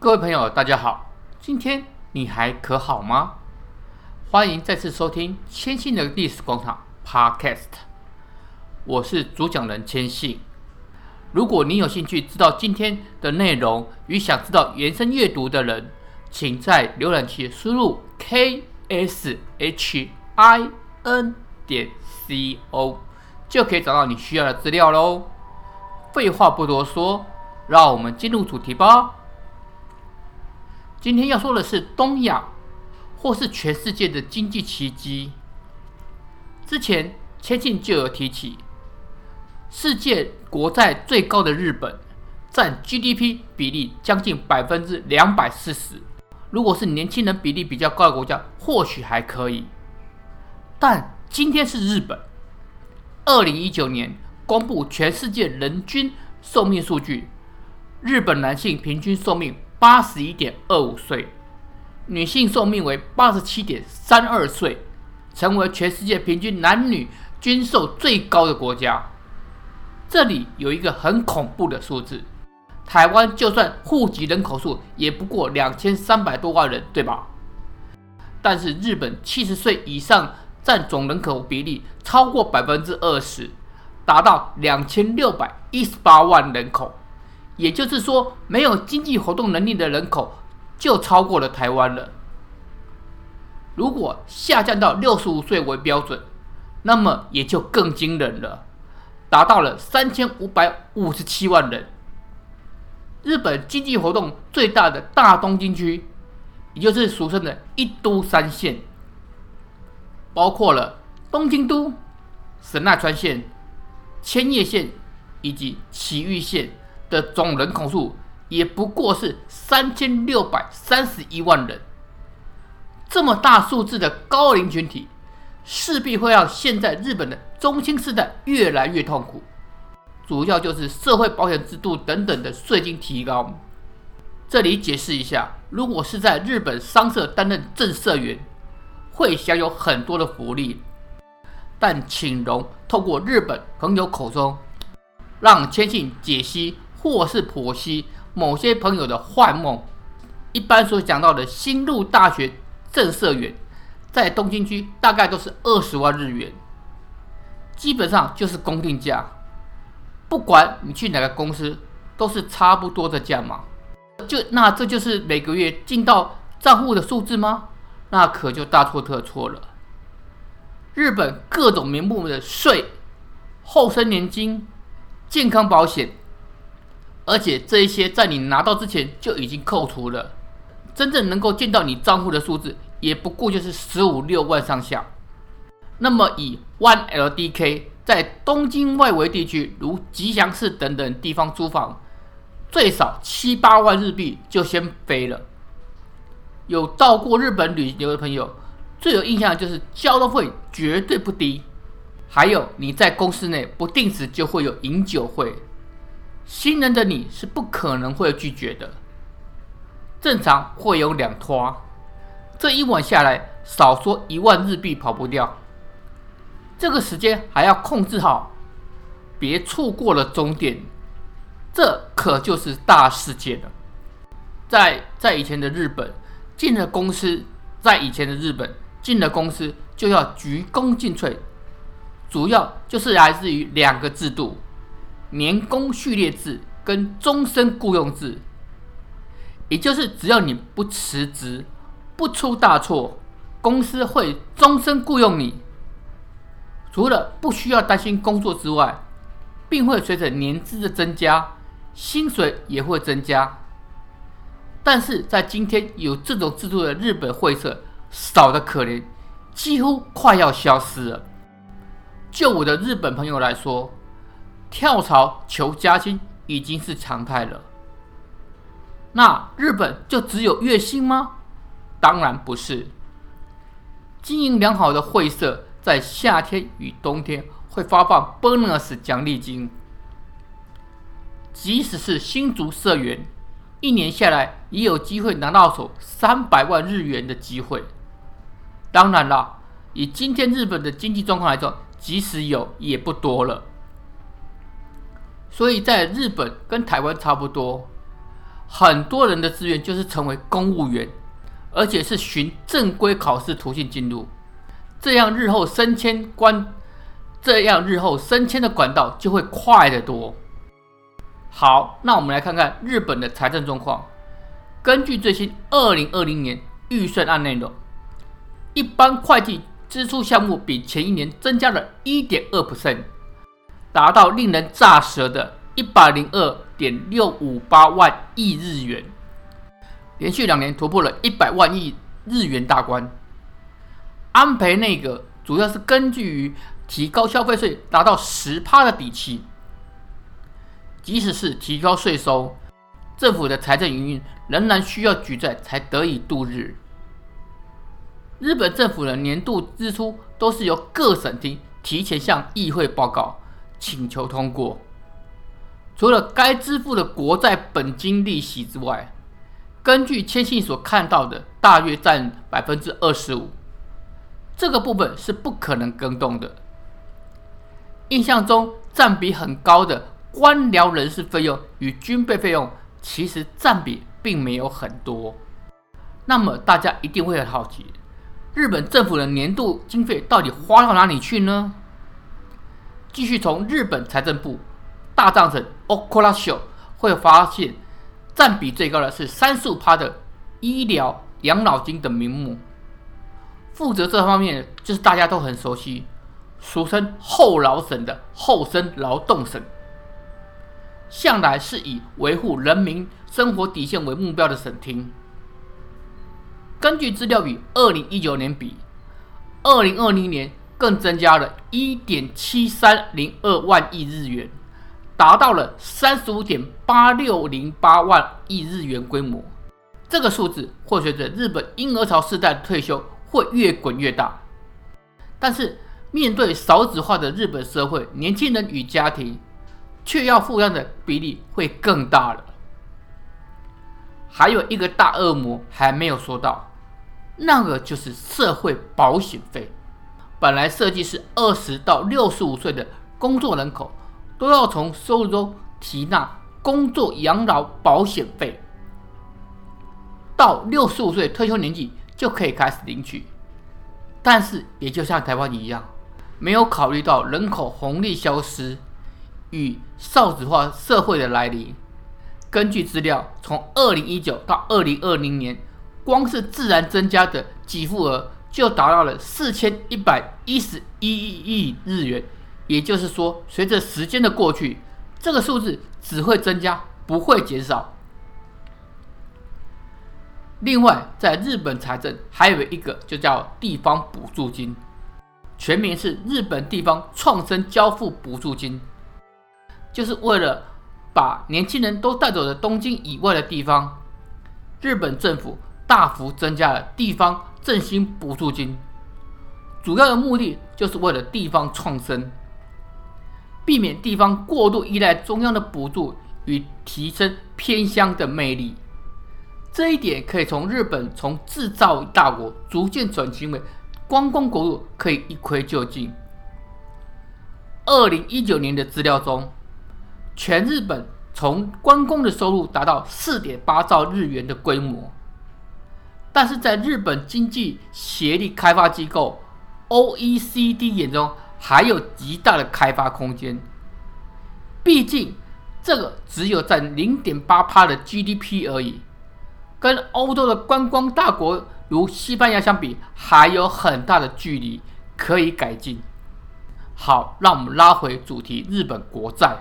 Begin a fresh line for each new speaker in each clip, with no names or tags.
各位朋友，大家好，今天你还可好吗？欢迎再次收听千信的历史广场 Podcast，我是主讲人千信。如果你有兴趣知道今天的内容与想知道延伸阅读的人，请在浏览器输入 k s h i n 点 c o，就可以找到你需要的资料喽。废话不多说，让我们进入主题吧。今天要说的是东亚，或是全世界的经济奇迹。之前千信就有提起，世界国债最高的日本，占 GDP 比例将近百分之两百四十。如果是年轻人比例比较高的国家，或许还可以。但今天是日本，二零一九年公布全世界人均寿命数据，日本男性平均寿命。八十一点二五岁，女性寿命为八十七点三二岁，成为全世界平均男女均寿最高的国家。这里有一个很恐怖的数字：台湾就算户籍人口数也不过两千三百多万人，对吧？但是日本七十岁以上占总人口比例超过百分之二十，达到两千六百一十八万人口。也就是说，没有经济活动能力的人口就超过了台湾了。如果下降到六十五岁为标准，那么也就更惊人了，达到了三千五百五十七万人。日本经济活动最大的大东京区，也就是俗称的一都三县，包括了东京都、神奈川县、千叶县以及埼玉县。的总人口数也不过是三千六百三十一万人，这么大数字的高龄群体，势必会让现在日本的中青世代越来越痛苦。主要就是社会保险制度等等的税金提高。这里解释一下，如果是在日本商社担任正社员，会享有很多的福利，但请容透过日本朋友口中，让千信解析。或是剖析某些朋友的幻梦。一般所讲到的新入大学正社员，在东京区大概都是二十万日元，基本上就是公定价。不管你去哪个公司，都是差不多的价码。就那这就是每个月进到账户的数字吗？那可就大错特错了。日本各种名目的税、后生年金、健康保险。而且这一些在你拿到之前就已经扣除了，真正能够见到你账户的数字也不过就是十五六万上下。那么以 One LDK 在东京外围地区，如吉祥寺等等地方租房，最少七八万日币就先飞了。有到过日本旅游的朋友，最有印象的就是交通费绝对不低，还有你在公司内不定时就会有饮酒会。新人的你是不可能会拒绝的，正常会有两拖，这一晚下来少说一万日币跑不掉。这个时间还要控制好，别错过了终点，这可就是大事件了。在在以前的日本，进了公司，在以前的日本进了公司就要鞠躬尽瘁，主要就是来自于两个制度。年功序列制跟终身雇佣制，也就是只要你不辞职、不出大错，公司会终身雇佣你。除了不需要担心工作之外，并会随着年资的增加，薪水也会增加。但是在今天有这种制度的日本会社少得可怜，几乎快要消失了。就我的日本朋友来说，跳槽求加薪已经是常态了。那日本就只有月薪吗？当然不是。经营良好的会社在夏天与冬天会发放 bonus 奖励金，即使是新卒社员，一年下来也有机会拿到手三百万日元的机会。当然了，以今天日本的经济状况来说，即使有也不多了。所以在日本跟台湾差不多，很多人的志愿就是成为公务员，而且是循正规考试途径进入，这样日后升迁关，这样日后升迁的管道就会快得多。好，那我们来看看日本的财政状况。根据最新二零二零年预算案内容，一般会计支出项目比前一年增加了一点二 percent，达到令人咋舌的一百零二点六五八万亿日元，连续两年突破了一百万亿日元大关。安倍内阁主要是根据于提高消费税达到十趴的底气，即使是提高税收，政府的财政营运仍然需要举债才得以度日。日本政府的年度支出都是由各省厅提前向议会报告，请求通过。除了该支付的国债本金利息之外，根据千信所看到的，大约占百分之二十五。这个部分是不可能更动的。印象中占比很高的官僚人事费用与军备费用，其实占比并没有很多。那么大家一定会很好奇，日本政府的年度经费到底花到哪里去呢？继续从日本财政部。大藏省 Okura 会发现，占比最高的是三十五趴的医疗养老金等名目。负责这方面就是大家都很熟悉，俗称后劳省的厚生劳动省，向来是以维护人民生活底线为目标的省厅。根据资料与二零一九年比，二零二零年更增加了一点七三零二万亿日元。达到了三十五点八六零八万亿日元规模，这个数字会随着日本婴儿潮世代的退休会越滚越大。但是面对少子化的日本社会，年轻人与家庭却要负担的比例会更大了。还有一个大恶魔还没有说到，那个就是社会保险费。本来设计是二十到六十五岁的工作人口。都要从收入中提纳工作养老保险费，到六十五岁退休年纪就可以开始领取。但是，也就像台湾一样，没有考虑到人口红利消失与少子化社会的来临。根据资料，从二零一九到二零二零年，光是自然增加的给付额就达到了四千一百一十一亿日元。也就是说，随着时间的过去，这个数字只会增加，不会减少。另外，在日本财政还有一个就叫地方补助金，全名是日本地方创生交付补助金，就是为了把年轻人都带走的东京以外的地方，日本政府大幅增加了地方振兴补助金，主要的目的就是为了地方创生。避免地方过度依赖中央的补助与提升偏乡的魅力，这一点可以从日本从制造大国逐渐转型为观光国度可以一窥究竟。二零一九年的资料中，全日本从观光的收入达到四点八兆日元的规模，但是在日本经济协力开发机构 OECD 眼中，还有极大的开发空间，毕竟这个只有占零点八趴的 GDP 而已，跟欧洲的观光大国如西班牙相比，还有很大的距离可以改进。好，让我们拉回主题，日本国债，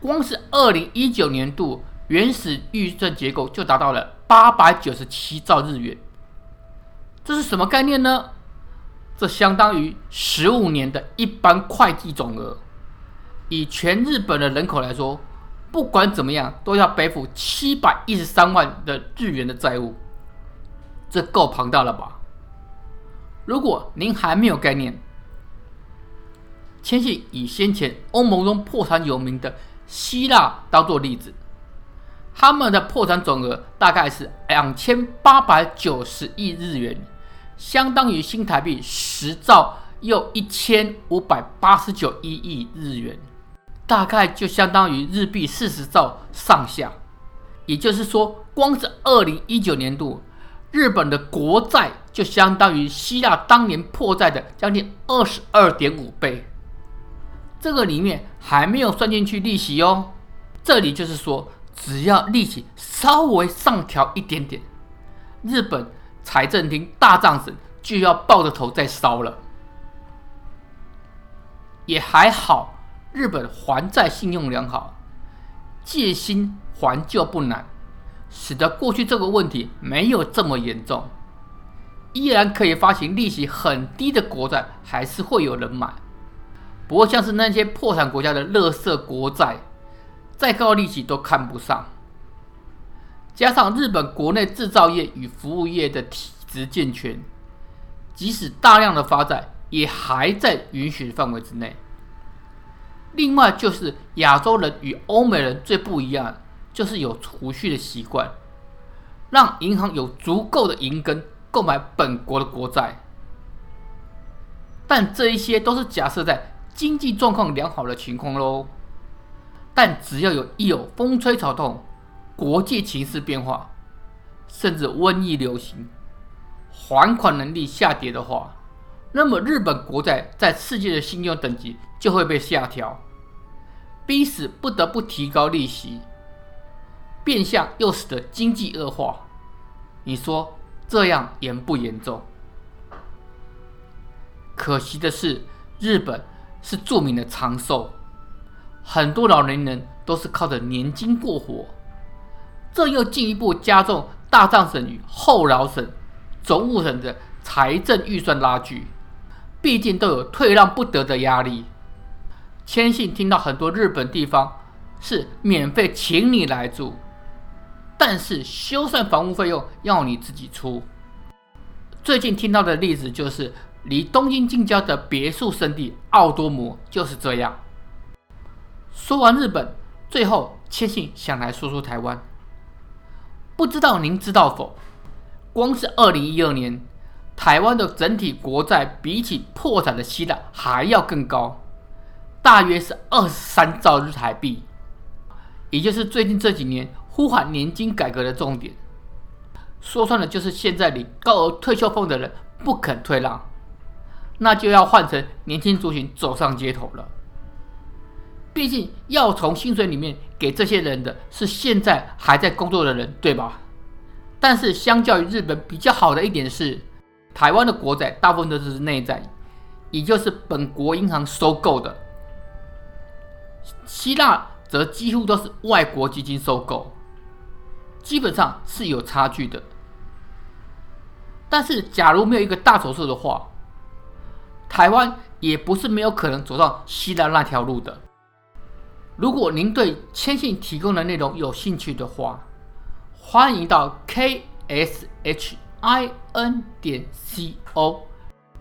光是二零一九年度原始预算结构就达到了八百九十七兆日元，这是什么概念呢？这相当于十五年的一般会计总额。以全日本的人口来说，不管怎么样，都要背负七百一十三万的日元的债务，这够庞大了吧？如果您还没有概念，千信以先前欧盟中破产有名的希腊当做例子，他们的破产总额大概是两千八百九十亿日元。相当于新台币十兆又一千五百八十九亿日元，大概就相当于日币四十兆上下。也就是说，光是二零一九年度，日本的国债就相当于希腊当年破债的将近二十二点五倍。这个里面还没有算进去利息哦。这里就是说，只要利息稍微上调一点点，日本财政厅大藏省就要抱着头再烧了。也还好，日本还债信用良好，借新还旧不难，使得过去这个问题没有这么严重。依然可以发行利息很低的国债，还是会有人买。不过，像是那些破产国家的垃圾国债，再高利息都看不上。加上日本国内制造业与服务业的体质健全，即使大量的发债，也还在允许范围之内。另外，就是亚洲人与欧美人最不一样，就是有储蓄的习惯，让银行有足够的银根购买本国的国债。但这一些都是假设在。经济状况良好的情况喽，但只要有一有风吹草动，国际情势变化，甚至瘟疫流行，还款能力下跌的话，那么日本国债在世界的信用等级就会被下调，逼使不得不提高利息，变相又使得经济恶化。你说这样严不严重？可惜的是，日本。是著名的长寿，很多老年人都是靠着年金过活，这又进一步加重大藏省与后饶省、总务省的财政预算拉锯，毕竟都有退让不得的压力。千信听到很多日本地方是免费请你来住，但是修缮房屋费用要你自己出。最近听到的例子就是。离东京近郊的别墅圣地奥多摩就是这样。说完日本，最后千信想来说说台湾。不知道您知道否？光是二零一二年，台湾的整体国债比起破产的希腊还要更高，大约是二十三兆日台币，也就是最近这几年呼喊年金改革的重点。说穿了，就是现在领高额退休俸的人不肯退让。那就要换成年轻族群走上街头了。毕竟要从薪水里面给这些人的是现在还在工作的人，对吧？但是相较于日本比较好的一点是，台湾的国债大部分都是内债，也就是本国银行收购的。希腊则几乎都是外国基金收购，基本上是有差距的。但是假如没有一个大手术的话，台湾也不是没有可能走上希腊那条路的。如果您对千信提供的内容有兴趣的话，欢迎到 k s h i n 点 c o，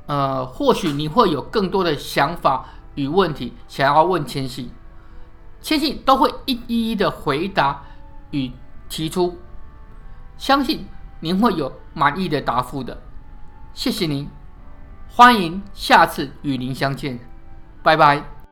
呃，或许你会有更多的想法与问题想要问千信，千信都会一一一的回答与提出，相信您会有满意的答复的。谢谢您。欢迎下次与您相见，拜拜。